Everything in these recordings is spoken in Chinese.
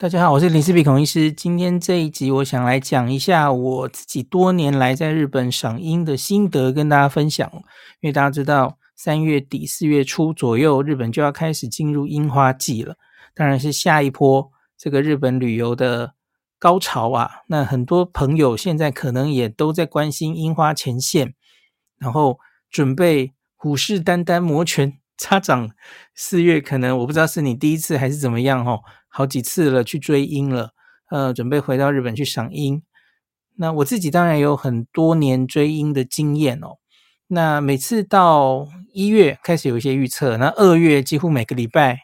大家好，我是林氏璧孔医师。今天这一集，我想来讲一下我自己多年来在日本赏樱的心得，跟大家分享。因为大家知道，三月底四月初左右，日本就要开始进入樱花季了，当然是下一波这个日本旅游的高潮啊。那很多朋友现在可能也都在关心樱花前线，然后准备虎视眈眈、摩拳擦掌。四月可能我不知道是你第一次还是怎么样哦。好几次了，去追樱了，呃，准备回到日本去赏樱。那我自己当然有很多年追樱的经验哦。那每次到一月开始有一些预测，那二月几乎每个礼拜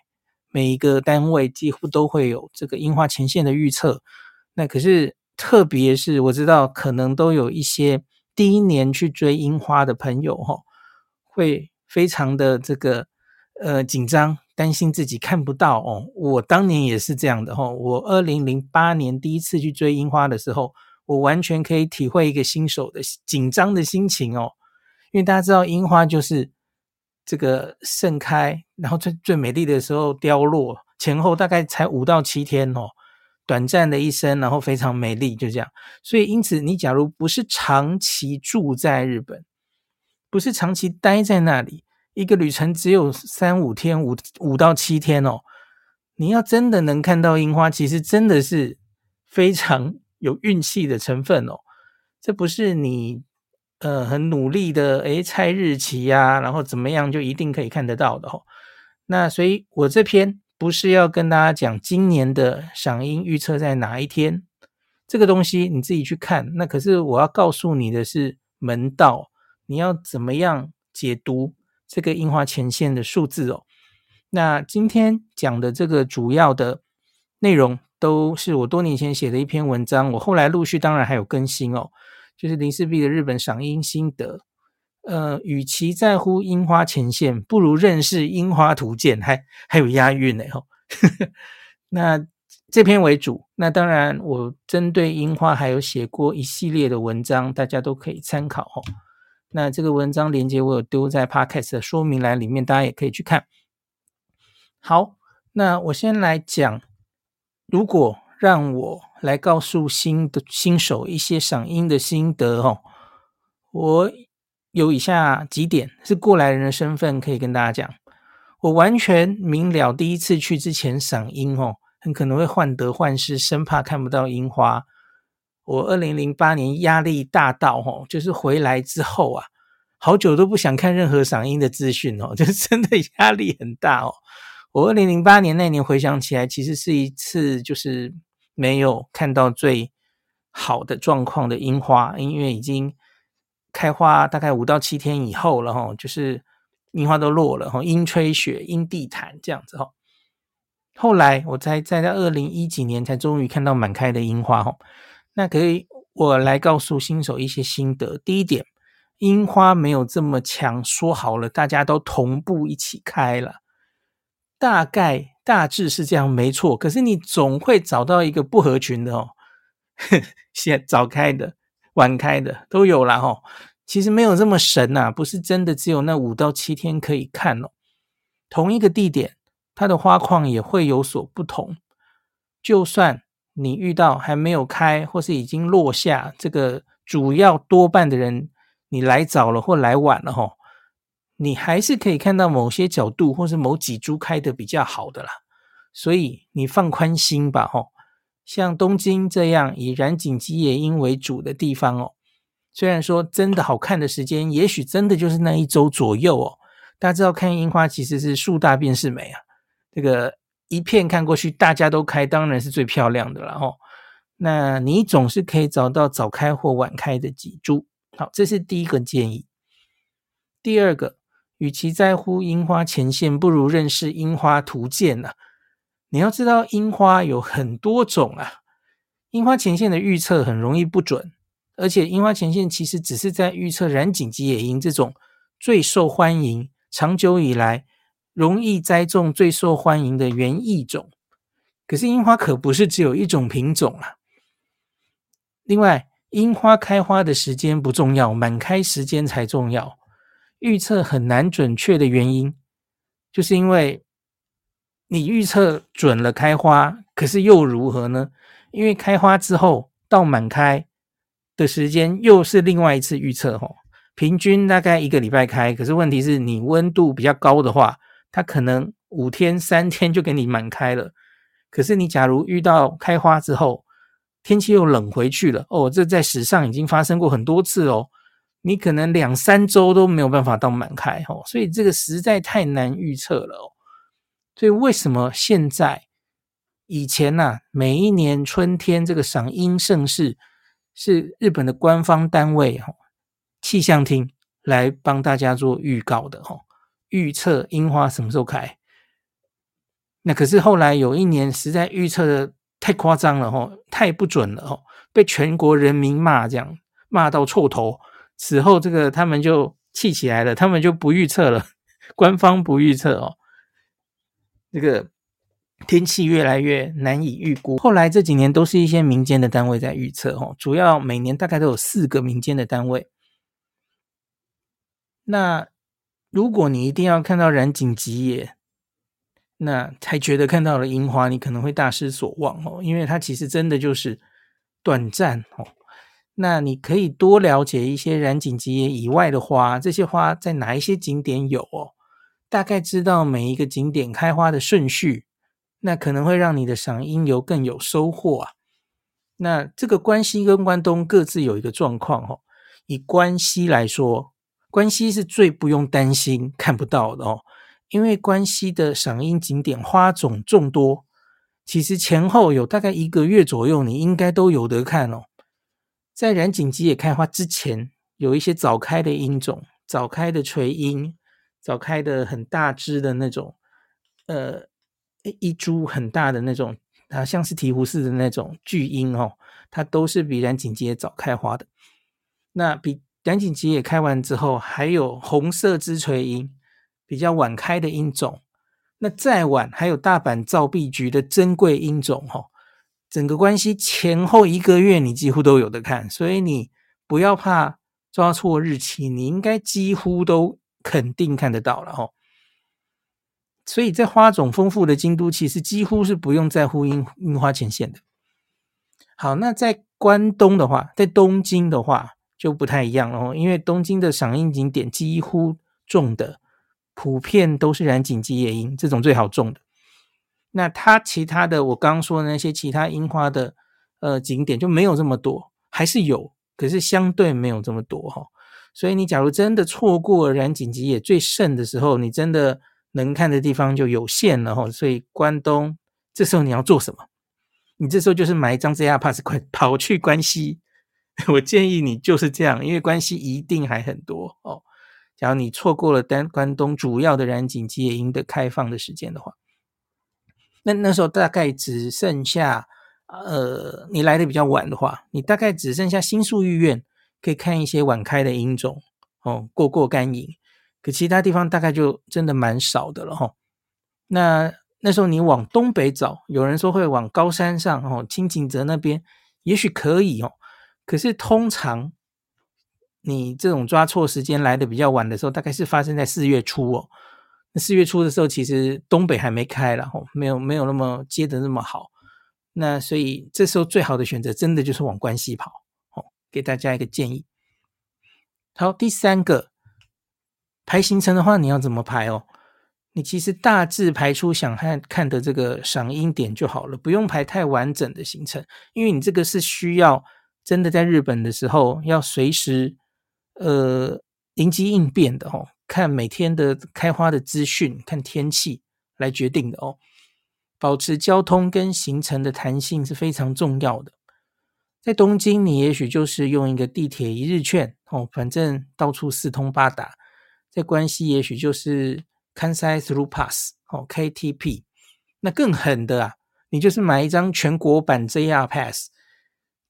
每一个单位几乎都会有这个樱花前线的预测。那可是特别是我知道可能都有一些第一年去追樱花的朋友哈、哦，会非常的这个呃紧张。担心自己看不到哦，我当年也是这样的哈。我二零零八年第一次去追樱花的时候，我完全可以体会一个新手的紧张的心情哦。因为大家知道樱花就是这个盛开，然后最最美丽的时候凋落，前后大概才五到七天哦，短暂的一生，然后非常美丽，就这样。所以因此，你假如不是长期住在日本，不是长期待在那里。一个旅程只有三五天，五五到七天哦。你要真的能看到樱花，其实真的是非常 有运气的成分哦。这不是你呃很努力的诶猜日期呀、然后怎么样就一定可以看得到的哦。那所以我这篇不是要跟大家讲今年的赏樱预测在哪一天，这个东西你自己去看。那可是我要告诉你的是门道，你要怎么样解读。这个樱花前线的数字哦，那今天讲的这个主要的内容都是我多年前写的一篇文章，我后来陆续当然还有更新哦，就是林氏璧的日本赏樱心得。呃，与其在乎樱花前线，不如认识樱花图鉴，还还有押韵呢哦。那这篇为主，那当然我针对樱花还有写过一系列的文章，大家都可以参考哦。那这个文章连接我有丢在 Podcast 的说明栏里面，大家也可以去看。好，那我先来讲，如果让我来告诉新的新手一些赏樱的心得哦，我有以下几点是过来人的身份可以跟大家讲。我完全明了，第一次去之前赏樱哦，很可能会患得患失，生怕看不到樱花。我二零零八年压力大到吼，就是回来之后啊，好久都不想看任何赏樱的资讯哦，就真的压力很大哦。我二零零八年那年回想起来，其实是一次就是没有看到最好的状况的樱花，因为已经开花大概五到七天以后了哈，就是樱花都落了哈，樱吹雪，阴地毯这样子哈。后来我才在在二零一几年才终于看到满开的樱花哈。那可以，我来告诉新手一些心得。第一点，樱花没有这么强，说好了，大家都同步一起开了，大概大致是这样，没错。可是你总会找到一个不合群的哦，先早开的、晚开的都有啦哦。其实没有这么神呐，不是真的只有那五到七天可以看哦。同一个地点，它的花况也会有所不同，就算。你遇到还没有开或是已经落下，这个主要多半的人，你来早了或来晚了吼，你还是可以看到某些角度或是某几株开的比较好的啦。所以你放宽心吧吼。像东京这样以染井吉野樱为主的地方哦，虽然说真的好看的时间，也许真的就是那一周左右哦。大家知道看樱花其实是树大便是美啊，这个。一片看过去，大家都开，当然是最漂亮的了哦。那你总是可以找到早开或晚开的几株。好，这是第一个建议。第二个，与其在乎樱花前线，不如认识樱花图鉴呐。你要知道，樱花有很多种啊。樱花前线的预测很容易不准，而且樱花前线其实只是在预测染井吉野樱这种最受欢迎、长久以来。容易栽种、最受欢迎的园艺种，可是樱花可不是只有一种品种啊。另外，樱花开花的时间不重要，满开时间才重要。预测很难准确的原因，就是因为你预测准了开花，可是又如何呢？因为开花之后到满开的时间又是另外一次预测吼，平均大概一个礼拜开，可是问题是你温度比较高的话，它可能五天三天就给你满开了。可是你假如遇到开花之后，天气又冷回去了哦，这在史上已经发生过很多次哦。你可能两三周都没有办法到满开哦，所以这个实在太难预测了哦。所以为什么现在以前呐、啊，每一年春天这个赏樱盛事是日本的官方单位哈气象厅来帮大家做预告的哈，预测樱花什么时候开？那可是后来有一年实在预测的太夸张了哈，太不准了哈，被全国人民骂这样骂到臭头。此后，这个他们就气起来了，他们就不预测了，官方不预测哦。这个天气越来越难以预估。后来这几年都是一些民间的单位在预测哦，主要每年大概都有四个民间的单位。那如果你一定要看到染井吉野，那才觉得看到了樱花，你可能会大失所望哦，因为它其实真的就是短暂哦。那你可以多了解一些染井吉野以外的花，这些花在哪一些景点有哦？大概知道每一个景点开花的顺序，那可能会让你的赏樱游更有收获啊。那这个关西跟关东各自有一个状况哦。以关西来说，关西是最不用担心看不到的哦，因为关西的赏樱景点花种众多，其实前后有大概一个月左右，你应该都有得看哦。在染井吉野开花之前，有一些早开的樱种，早开的垂樱，早开的很大枝的那种，呃，一株很大的那种，啊，像是醍醐似的那种巨樱哦，它都是比染井吉野早开花的。那比染井吉也开完之后，还有红色枝垂樱，比较晚开的樱种。那再晚还有大阪造币局的珍贵樱种，哦，整个关系前后一个月，你几乎都有得看，所以你不要怕抓错日期，你应该几乎都肯定看得到了哦。所以在花种丰富的京都，其实几乎是不用在乎樱樱花前线的。好，那在关东的话，在东京的话就不太一样了哦，因为东京的赏樱景点几乎种的普遍都是染井吉野樱这种最好种的。那它其他的，我刚刚说的那些其他樱花的呃景点就没有这么多，还是有，可是相对没有这么多哈。所以你假如真的错过了染井吉野最盛的时候，你真的能看的地方就有限了哈。所以关东这时候你要做什么？你这时候就是买一张 JR Pass，快跑去关西。我建议你就是这样，因为关系一定还很多哦。假如你错过了单关东主要的染井吉野樱的开放的时间的话。那那时候大概只剩下，呃，你来的比较晚的话，你大概只剩下新宿御苑可以看一些晚开的樱种哦，过过干瘾。可其他地方大概就真的蛮少的了哈、哦。那那时候你往东北找，有人说会往高山上哦，青井泽那边也许可以哦。可是通常你这种抓错时间来的比较晚的时候，大概是发生在四月初哦。那四月初的时候，其实东北还没开了，吼，没有没有那么接的那么好。那所以这时候最好的选择，真的就是往关西跑，吼，给大家一个建议。好，第三个排行程的话，你要怎么排哦？你其实大致排出想看看的这个赏樱点就好了，不用排太完整的行程，因为你这个是需要真的在日本的时候要随时呃临机应变的，哦。看每天的开花的资讯，看天气来决定的哦。保持交通跟行程的弹性是非常重要的。在东京，你也许就是用一个地铁一日券哦，反正到处四通八达。在关西，也许就是 Kansai Through Pass 哦，KTP。那更狠的啊，你就是买一张全国版 JR Pass，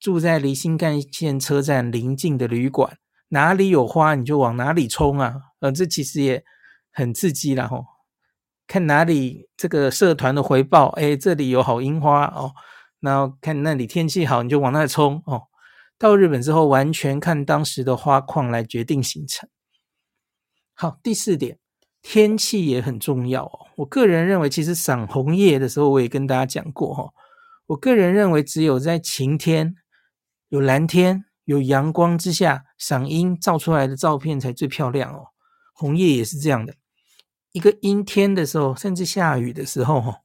住在离新干线车站邻近的旅馆。哪里有花你就往哪里冲啊！呃，这其实也很刺激啦吼。看哪里这个社团的回报，哎，这里有好樱花哦。然后看那里天气好，你就往那冲哦。到日本之后，完全看当时的花况来决定行程。好，第四点，天气也很重要哦。我个人认为，其实赏红叶的时候，我也跟大家讲过哈。我个人认为，只有在晴天、有蓝天、有阳光之下，赏樱照出来的照片才最漂亮哦。红叶也是这样的，一个阴天的时候，甚至下雨的时候，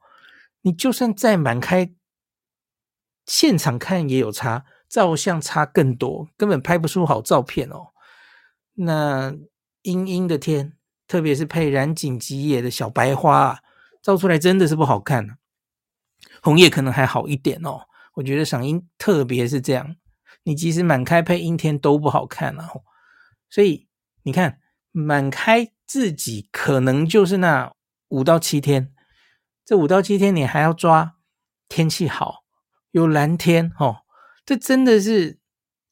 你就算再满开，现场看也有差，照相差更多，根本拍不出好照片哦。那阴阴的天，特别是配染井吉野的小白花，照出来真的是不好看啊。红叶可能还好一点哦，我觉得赏樱特别是这样，你即使满开配阴天都不好看啊。所以你看。满开自己可能就是那五到七天，这五到七天你还要抓天气好，有蓝天哦，这真的是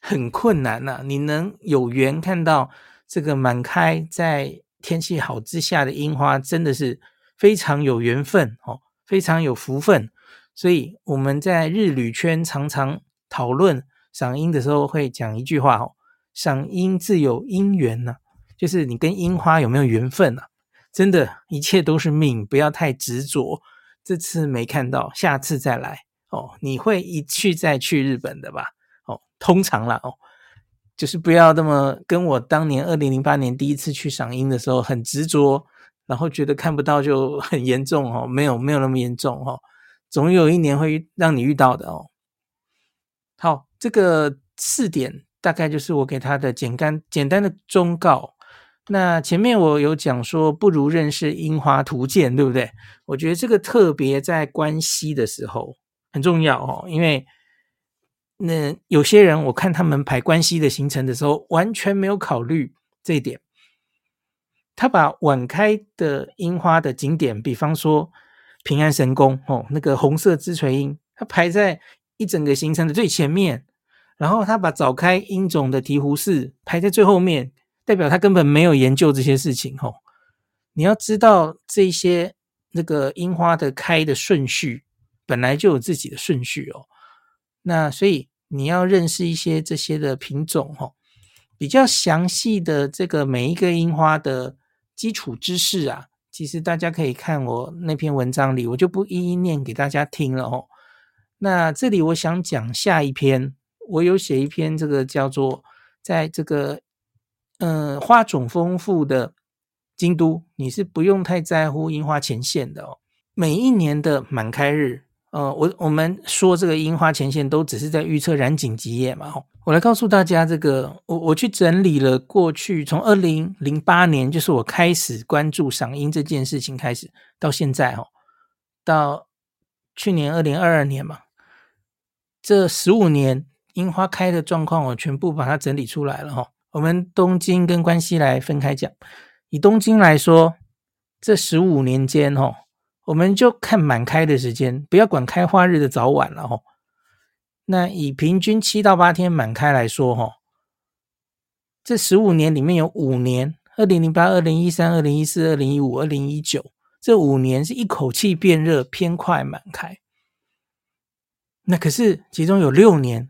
很困难呐、啊。你能有缘看到这个满开在天气好之下的樱花，真的是非常有缘分哦，非常有福分。所以我们在日旅圈常常讨论赏樱的时候，会讲一句话哦：赏樱自有因缘呐、就是你跟樱花有没有缘分啊？真的，一切都是命，不要太执着。这次没看到，下次再来哦。你会一去再去日本的吧？哦，通常啦哦，就是不要那么跟我当年二零零八年第一次去赏樱的时候很执着，然后觉得看不到就很严重哦。没有，没有那么严重哦，总有一年会让你遇到的哦。好，这个四点大概就是我给他的简单简单的忠告。那前面我有讲说，不如认识樱花图鉴，对不对？我觉得这个特别在关西的时候很重要哦，因为那有些人我看他们排关西的行程的时候，完全没有考虑这一点。他把晚开的樱花的景点，比方说平安神宫哦，那个红色枝垂樱，他排在一整个行程的最前面，然后他把早开樱种的醍醐寺排在最后面。代表他根本没有研究这些事情吼，你要知道这些那个樱花的开的顺序本来就有自己的顺序哦，那所以你要认识一些这些的品种吼，比较详细的这个每一个樱花的基础知识啊，其实大家可以看我那篇文章里，我就不一一念给大家听了哦。那这里我想讲下一篇，我有写一篇这个叫做在这个。嗯，花种丰富的京都，你是不用太在乎樱花前线的哦。每一年的满开日，呃，我我们说这个樱花前线都只是在预测染井吉野嘛。我来告诉大家，这个我我去整理了过去从二零零八年，就是我开始关注赏樱这件事情开始到现在哦，到去年二零二二年嘛，这十五年樱花开的状况，我全部把它整理出来了哈。我们东京跟关西来分开讲。以东京来说，这十五年间，哦，我们就看满开的时间，不要管开花日的早晚了，哦。那以平均七到八天满开来说，哦，这十五年里面有五年，二零零八、二零一三、二零一四、二零一五、二零一九，这五年是一口气变热，偏快满开。那可是其中有六年。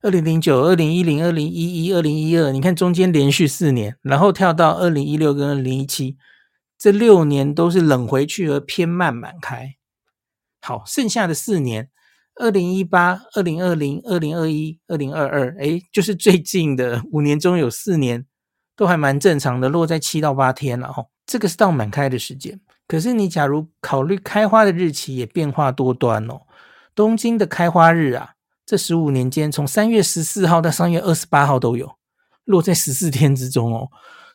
二零零九、二零一零、二零一一、二零一二，你看中间连续四年，然后跳到二零一六跟二零一七，这六年都是冷回去而偏慢满开。好，剩下的四年，二零一八、二零二零、二零二一、二零二二，诶，就是最近的五年中有四年都还蛮正常的，落在七到八天了哦。这个是到满开的时间。可是你假如考虑开花的日期，也变化多端哦。东京的开花日啊。这十五年间，从三月十四号到三月二十八号都有，落在十四天之中哦。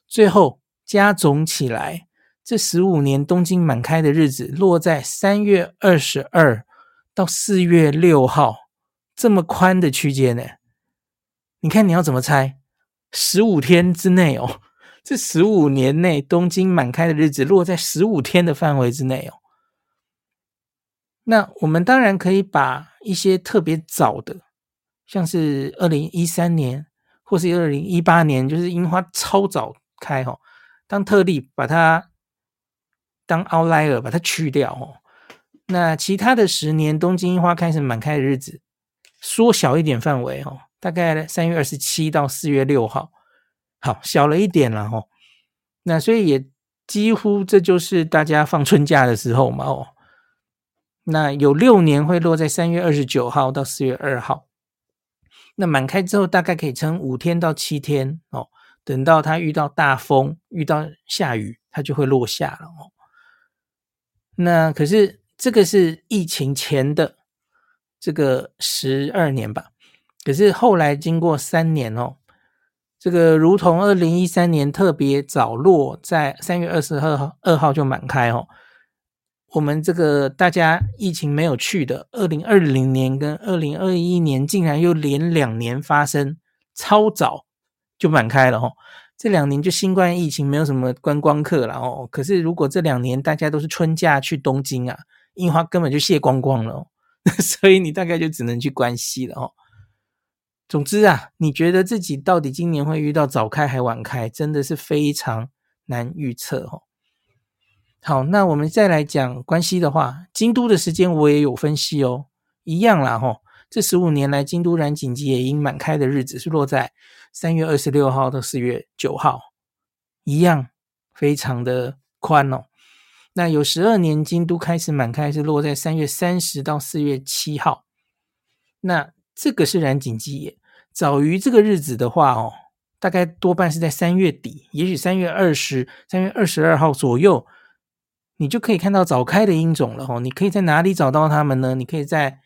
最后加总起来，这十五年东京满开的日子落在三月二十二到四月六号，这么宽的区间呢？你看你要怎么猜？十五天之内哦，这十五年内东京满开的日子落在十五天的范围之内哦。那我们当然可以把一些特别早的，像是二零一三年或是二零一八年，就是樱花超早开哈，当特例把它当 outlier 把它去掉哦。那其他的十年东京樱花开始满开的日子，缩小一点范围哦，大概三月二十七到四月六号，好，小了一点了哈。那所以也几乎这就是大家放春假的时候嘛哦。那有六年会落在三月二十九号到四月二号。那满开之后，大概可以撑五天到七天哦。等到它遇到大风、遇到下雨，它就会落下了哦。那可是这个是疫情前的这个十二年吧？可是后来经过三年哦，这个如同二零一三年特别早落，在三月二十二号二号就满开哦。我们这个大家疫情没有去的，二零二零年跟二零二一年竟然又连两年发生超早就满开了哦。这两年就新冠疫情没有什么观光客了哦。可是如果这两年大家都是春假去东京啊，樱花根本就谢光光了，所以你大概就只能去关西了哦。总之啊，你觉得自己到底今年会遇到早开还晚开，真的是非常难预测哦。好，那我们再来讲关西的话，京都的时间我也有分析哦，一样啦吼。这十五年来，京都染井吉野樱满开的日子是落在三月二十六号到四月九号，一样非常的宽哦。那有十二年京都开始满开是落在三月三十到四月七号，那这个是染井吉野，早于这个日子的话哦，大概多半是在三月底，也许三月二十、三月二十二号左右。你就可以看到早开的樱种了哦。你可以在哪里找到它们呢？你可以在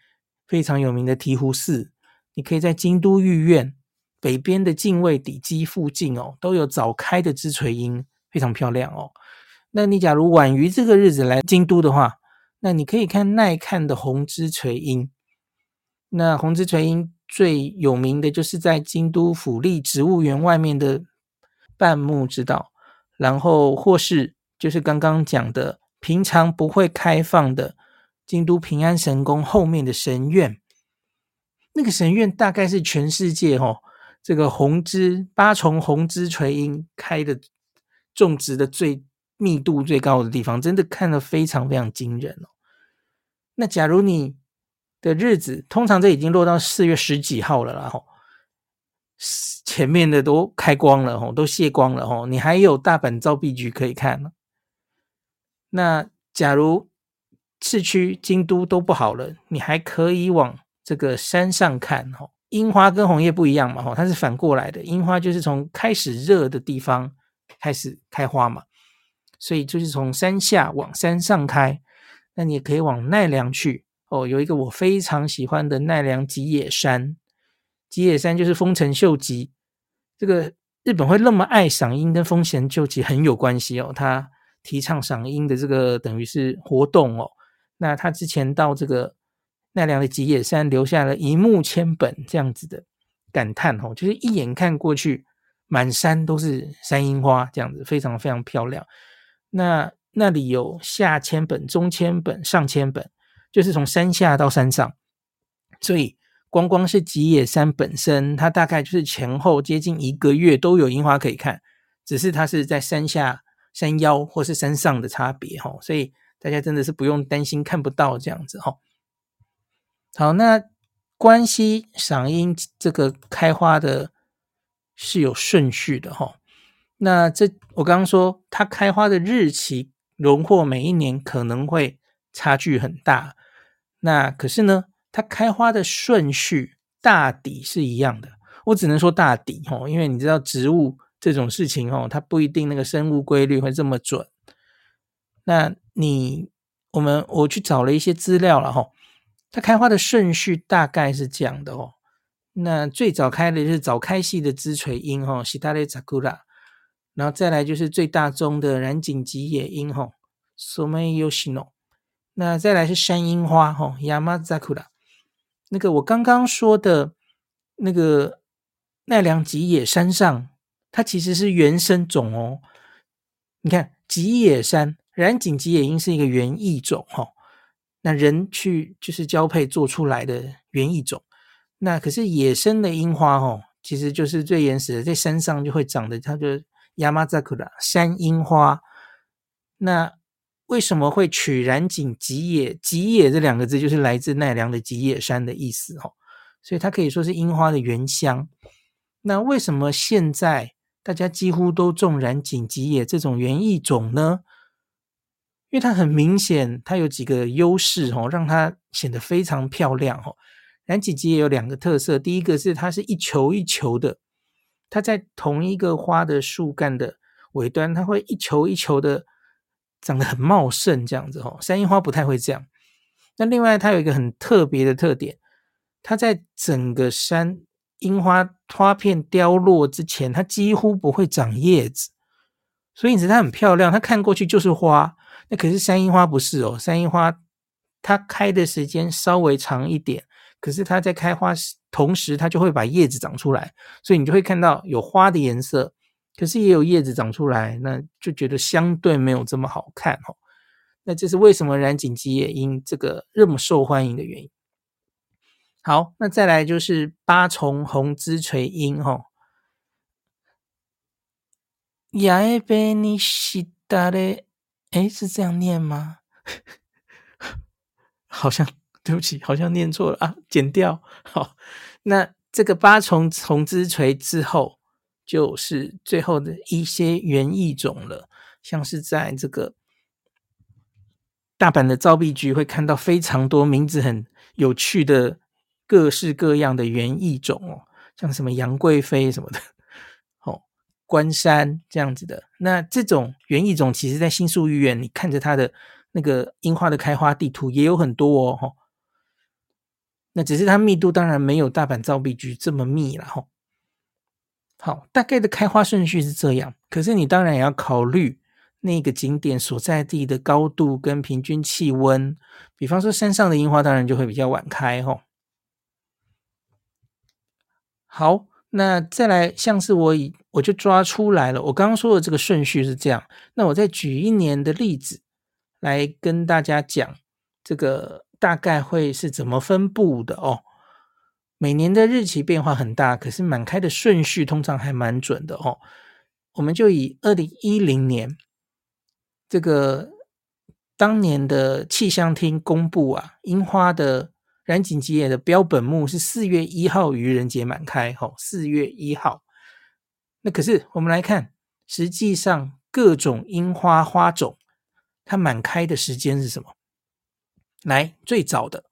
非常有名的醍醐寺，你可以在京都御苑北边的近卫底基附近哦，都有早开的枝垂樱，非常漂亮哦。那你假如晚于这个日子来京都的话，那你可以看耐看的红枝垂樱。那红枝垂樱最有名的就是在京都府立植物园外面的半目之道，然后或是。就是刚刚讲的，平常不会开放的京都平安神宫后面的神院，那个神院大概是全世界哦，这个红枝八重红枝垂樱开的种植的最密度最高的地方，真的看得非常非常惊人哦。那假如你的日子，通常这已经落到四月十几号了啦，吼。前面的都开光了，吼，都谢光了，吼，你还有大阪造币局可以看。那假如市区京都都不好了，你还可以往这个山上看哈。樱花跟红叶不一样嘛，哈，它是反过来的。樱花就是从开始热的地方开始开花嘛，所以就是从山下往山上开。那你也可以往奈良去哦，有一个我非常喜欢的奈良吉野山，吉野山就是丰臣秀吉。这个日本会那么爱赏樱，跟丰臣秀吉很有关系哦，他。提倡赏樱的这个等于是活动哦，那他之前到这个奈良的吉野山留下了一目千本这样子的感叹哦，就是一眼看过去满山都是山樱花这样子，非常非常漂亮。那那里有下千本、中千本、上千本，就是从山下到山上，所以光光是吉野山本身，它大概就是前后接近一个月都有樱花可以看，只是它是在山下。山腰或是山上的差别哈，所以大家真的是不用担心看不到这样子哈。好，那关西赏樱这个开花的是有顺序的哈。那这我刚刚说它开花的日期荣获每一年可能会差距很大，那可是呢，它开花的顺序大抵是一样的。我只能说大抵哈，因为你知道植物。这种事情哦，它不一定那个生物规律会这么准。那你我们我去找了一些资料了哈，它开花的顺序大概是这样的哦。那最早开的就是早开系的枝垂樱哈，シダレザクラ，然后再来就是最大宗的染井吉野樱哈，ソメイヨシノ。那再来是山樱花哈，ヤマザクラ。那个我刚刚说的那个奈良吉野山上。 它其实是原生种哦，你看吉野山染井吉野樱是一个原异种哈、哦，那人去就是交配做出来的原异种，那可是野生的樱花哦，其实就是最原始的，在山上就会长的，它就ヤマザクラ山樱花。那为什么会取染井吉野？吉野这两个字就是来自奈良的吉野山的意思哈、哦，所以它可以说是樱花的原乡。那为什么现在？ 大家几乎都种染井吉野这种园艺种呢？因为它很明显，它有几个优势哦，让它显得非常漂亮哦。染井吉野有两个特色，第一个是它是一球一球的，它在同一个花的树干的尾端，它会一球一球的长得很茂盛，这样子哦。山樱花不太会这样。那另外，它有一个很特别的特点，它在整个山樱花花片凋落之前，它几乎不会长叶子，所以你觉得它很漂亮，它看过去就是花。那可是山樱花不是哦，山樱花它开的时间稍微长一点。可是它在开花时，同时它就会把叶子长出来，所以你就会看到有花的颜色，可是也有叶子长出来，那就觉得相对没有这么好看哦。那这是为什么染井吉野樱这个这么受欢迎的原因。好，那再来就是八重红枝垂樱吼，雅埃贝尼西达的，诶，是这样念吗？好像。对不起，好像念错了啊，剪掉。好，那这个八重红之垂之后，就是最后的一些园艺种了，像是在这个大阪的造币局会看到非常多名字很有趣的各式各样的园艺种哦，像什么杨贵妃什么的，哦，关山这样子的。那这种园艺种，其实在新宿御苑，你看着它的那个樱花的开花地图也有很多哦。那只是它密度当然没有大阪造币局这么密了吼。好，大概的开花顺序是这样，可是你当然也要考虑那个景点所在地的高度跟平均气温。比方说山上的樱花当然就会比较晚开吼。好，那再来像是我以我就抓出来了，我刚刚说的这个顺序是这样。那我再举一年的例子来跟大家讲这个。大概会是怎么分布的哦？每年的日期变化很大，可是满开的顺序通常还蛮准的哦。我们就以二零一零年这个当年的气象厅公布啊，樱花的染井吉野的标本木是四月一号愚人节满开，哦，四月一号。那可是我们来看，实际上各种樱花花种它满开的时间是什么？来，最早的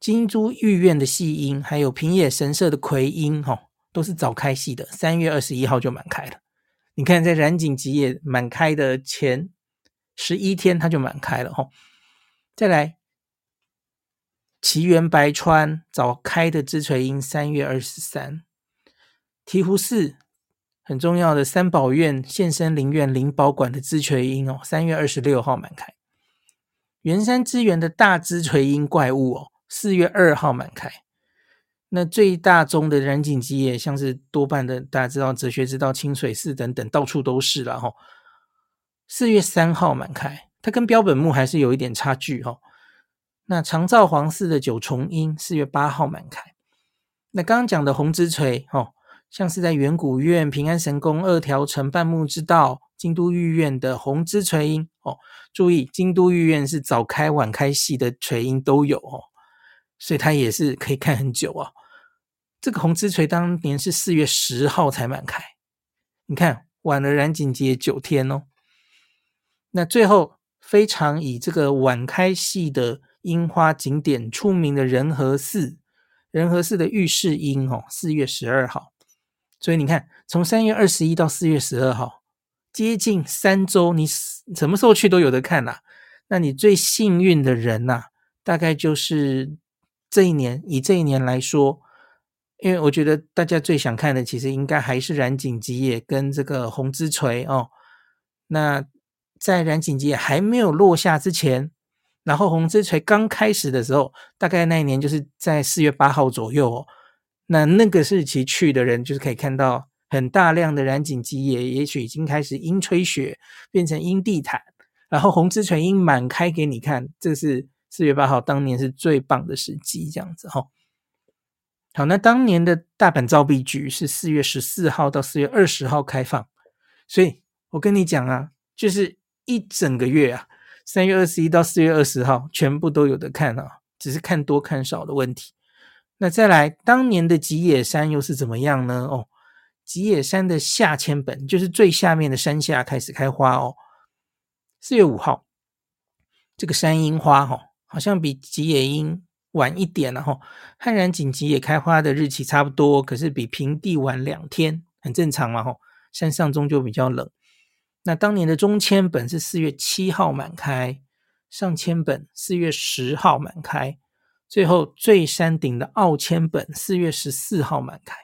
金珠御苑的细樱，还有平野神社的葵樱，哈、哦，都是早开系的，三月二十一号就满开了。你看，在染井吉野满开的前十一天，它就满开了，哈、哦。再来，奇缘白川早开的枝垂樱，三月二十三。醍醐寺很重要的三宝院现身灵院灵宝馆的枝垂樱，哦，三月二十六号满开。圆山之源的大枝垂樱怪物哦，四月二号满开。那最大宗的染井吉野，像是多半的大家知道哲学之道、清水寺等等，到处都是了哈。四月三号满开，它跟标本木还是有一点差距哈。那长照皇寺的九重樱，四月八号满开。那刚刚讲的红之垂哦，像是在圆古院、平安神宫、二条城、半木之道。京都御苑的红之垂樱哦，注意，京都御苑是早开晚开系的垂樱都有哦，所以它也是可以看很久、哦。这个红之垂当年是四月十号才满开，你看晚了染井节九天哦。那最后非常以这个晚开系的樱花景点出名的仁和寺，仁和寺的御世樱哦，四月十二号。所以你看，从三月二十一到四月十二号。接近三周，你什么时候去都有得看啦、那你最幸运的人呐、啊，大概就是这一年。以这一年来说，因为我觉得大家最想看的，其实应该还是染井吉野跟这个红枝垂哦。那在染井吉野还没有落下之前，然后红枝垂刚开始的时候，大概那一年就是在四月八号左右哦。那那个时期去的人，就是可以看到。很大量的染井吉野，也许已经开始樱吹雪，变成樱地毯，然后红枝垂樱满开给你看，这是四月八号，当年是最棒的时机，这样子哈。好，那当年的大阪造币局是四月十四号到四月二十号开放，所以我跟你讲啊，就是一整个月啊，三月二十一到四月二十号全部都有得看啊，只是看多看少的问题。那再来，当年的吉野山又是怎么样呢？哦。吉野山的下千本，就是最下面的山下开始开花哦。四月五号，这个山樱花哈，好像比吉野樱晚一点了哈。汉染井吉野开花的日期差不多，可是比平地晚两天，很正常嘛哈。山上终究比较冷。那当年的中签本是四月七号满开，上千本四月十号满开，最后最山顶的奥千本四月十四号满开。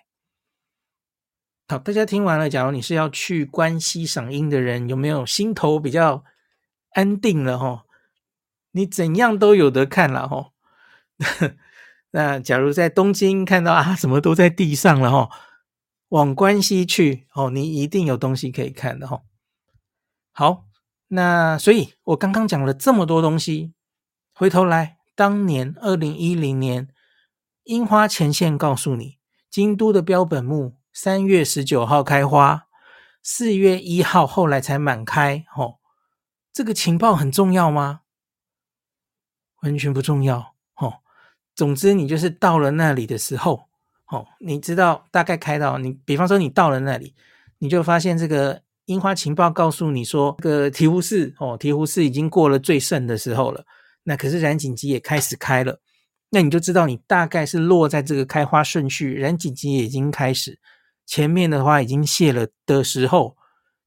好，大家听完了，假如你是要去关西赏樱的人，有没有心头比较安定了哈？你怎样都有得看了哈。那假如在东京看到啊，什么都在地上了哈，往关西去哦，你一定有东西可以看的哈。好，那所以我刚刚讲了这么多东西，回头来，当年二零一零年樱花前线告诉你，京都的标本木三月十九号开花，四月一号后来才满开，哦，这个情报很重要吗？完全不重要，哦，总之你就是到了那里的时候，哦，你知道大概开到你，比方说你到了那里，你就发现这个。樱花情报告诉你说，这个醍醐寺哦，醍醐寺已经过了最盛的时候了。那可是染井吉也开始开了，那你就知道你大概是落在这个开花顺序，染井吉也已经开始，前面的花已经谢了的时候，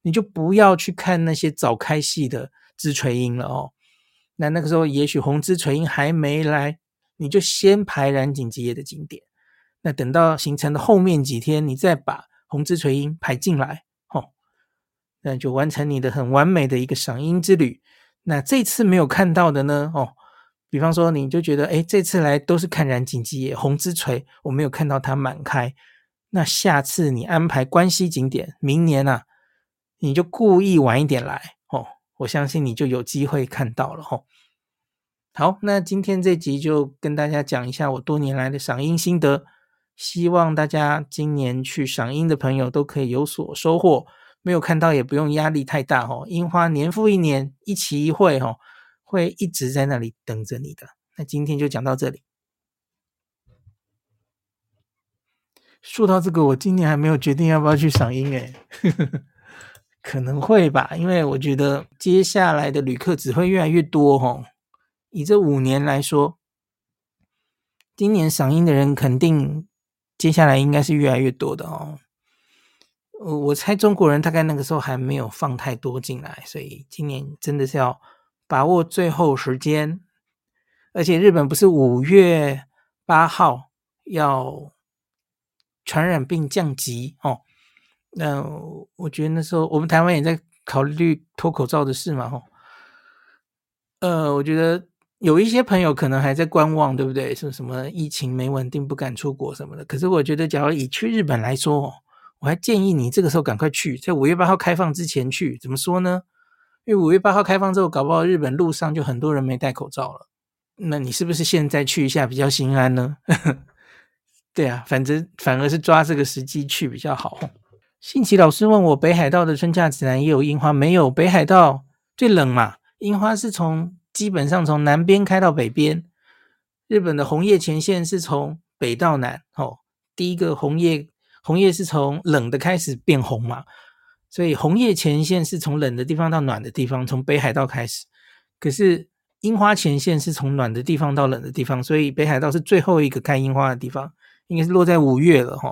你就不要去看那些早开系的枝垂樱了哦。那那个时候也许红枝垂樱还没来，你就先排染井吉也的景点。那等到行程的后面几天，你再把红枝垂樱排进来。那就完成你的很完美的一个赏樱之旅。那这次没有看到的呢？哦，比方说你就觉得，哎，这次来都是看染井吉野红之垂，我没有看到它满开。那下次你安排关西景点，明年啊，你就故意晚一点来哦，我相信你就有机会看到了哦。好，那今天这集就跟大家讲一下我多年来的赏樱心得，希望大家今年去赏樱的朋友都可以有所收获。没有看到也不用压力太大哦，樱花年复一年，一期一会哦，会一直在那里等着你的。那今天就讲到这里。说到这个，我今年还没有决定要不要去赏樱诶，可能会吧，因为我觉得接下来的旅客只会越来越多哦。以这五年来说，今年赏樱的人肯定接下来应该是越来越多的哦。我我猜中国人大概那个时候还没有放太多进来，所以今年真的是要把握最后时间。而且日本不是五月八号要传染病降级哦？那我觉得那时候我们台湾也在考虑脱口罩的事嘛，吼。呃，我觉得有一些朋友可能还在观望，对不对？说什么疫情没稳定，不敢出国什么的。可是我觉得，假如以去日本来说，我还建议你这个时候赶快去，在五月八号开放之前去。怎么说呢？因为五月八号开放之后，搞不好日本路上就很多人没戴口罩了。那你是不是现在去一下比较心安呢？对啊，反正反而是抓这个时机去比较好。信奇老师问我，北海道的春假指南也有樱花没有？北海道最冷嘛，樱花是从基本上从南边开到北边。日本的红叶前线是从北到南，哦，第一个红叶。红叶是从冷的开始变红嘛，所以红叶前线是从冷的地方到暖的地方，从北海道开始。可是樱花前线是从暖的地方到冷的地方，所以北海道是最后一个开樱花的地方，应该是落在五月了哈。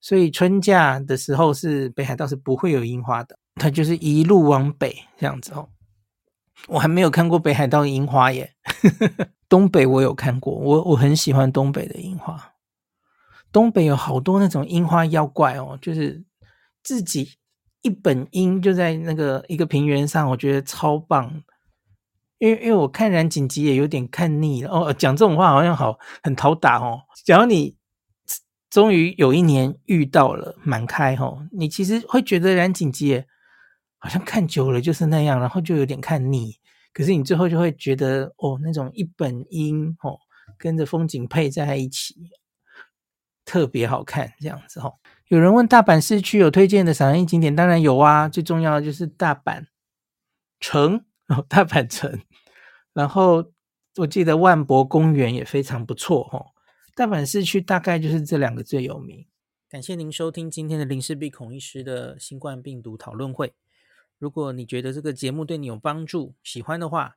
所以春假的时候是北海道是不会有樱花的，它就是一路往北这样子哦。我还没有看过北海道的樱花耶，东北我有看过，我我很喜欢东北的樱花。东北有好多那种樱花妖怪哦，就是自己一本樱就在那个一个平原上，我觉得超棒。因为因为我看染井吉也有点看腻了哦，讲这种话好像好很讨打哦。假如你终于有一年遇到了满开哦，你其实会觉得染井吉也好像看久了就是那样，然后就有点看腻。可是你最后就会觉得哦，那种一本樱哦，跟着风景配在一起。特别好看，这样子哈。有人问大阪市区有推荐的赏樱景点，当然有啊。最重要的就是大阪城哦，大阪城。然后我记得万博公园也非常不错哦。大阪市区大概就是这两个最有名。感谢您收听今天的林氏璧孔医师的新冠病毒讨论会。如果你觉得这个节目对你有帮助，喜欢的话，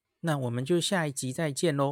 那我们就下一集再见喽。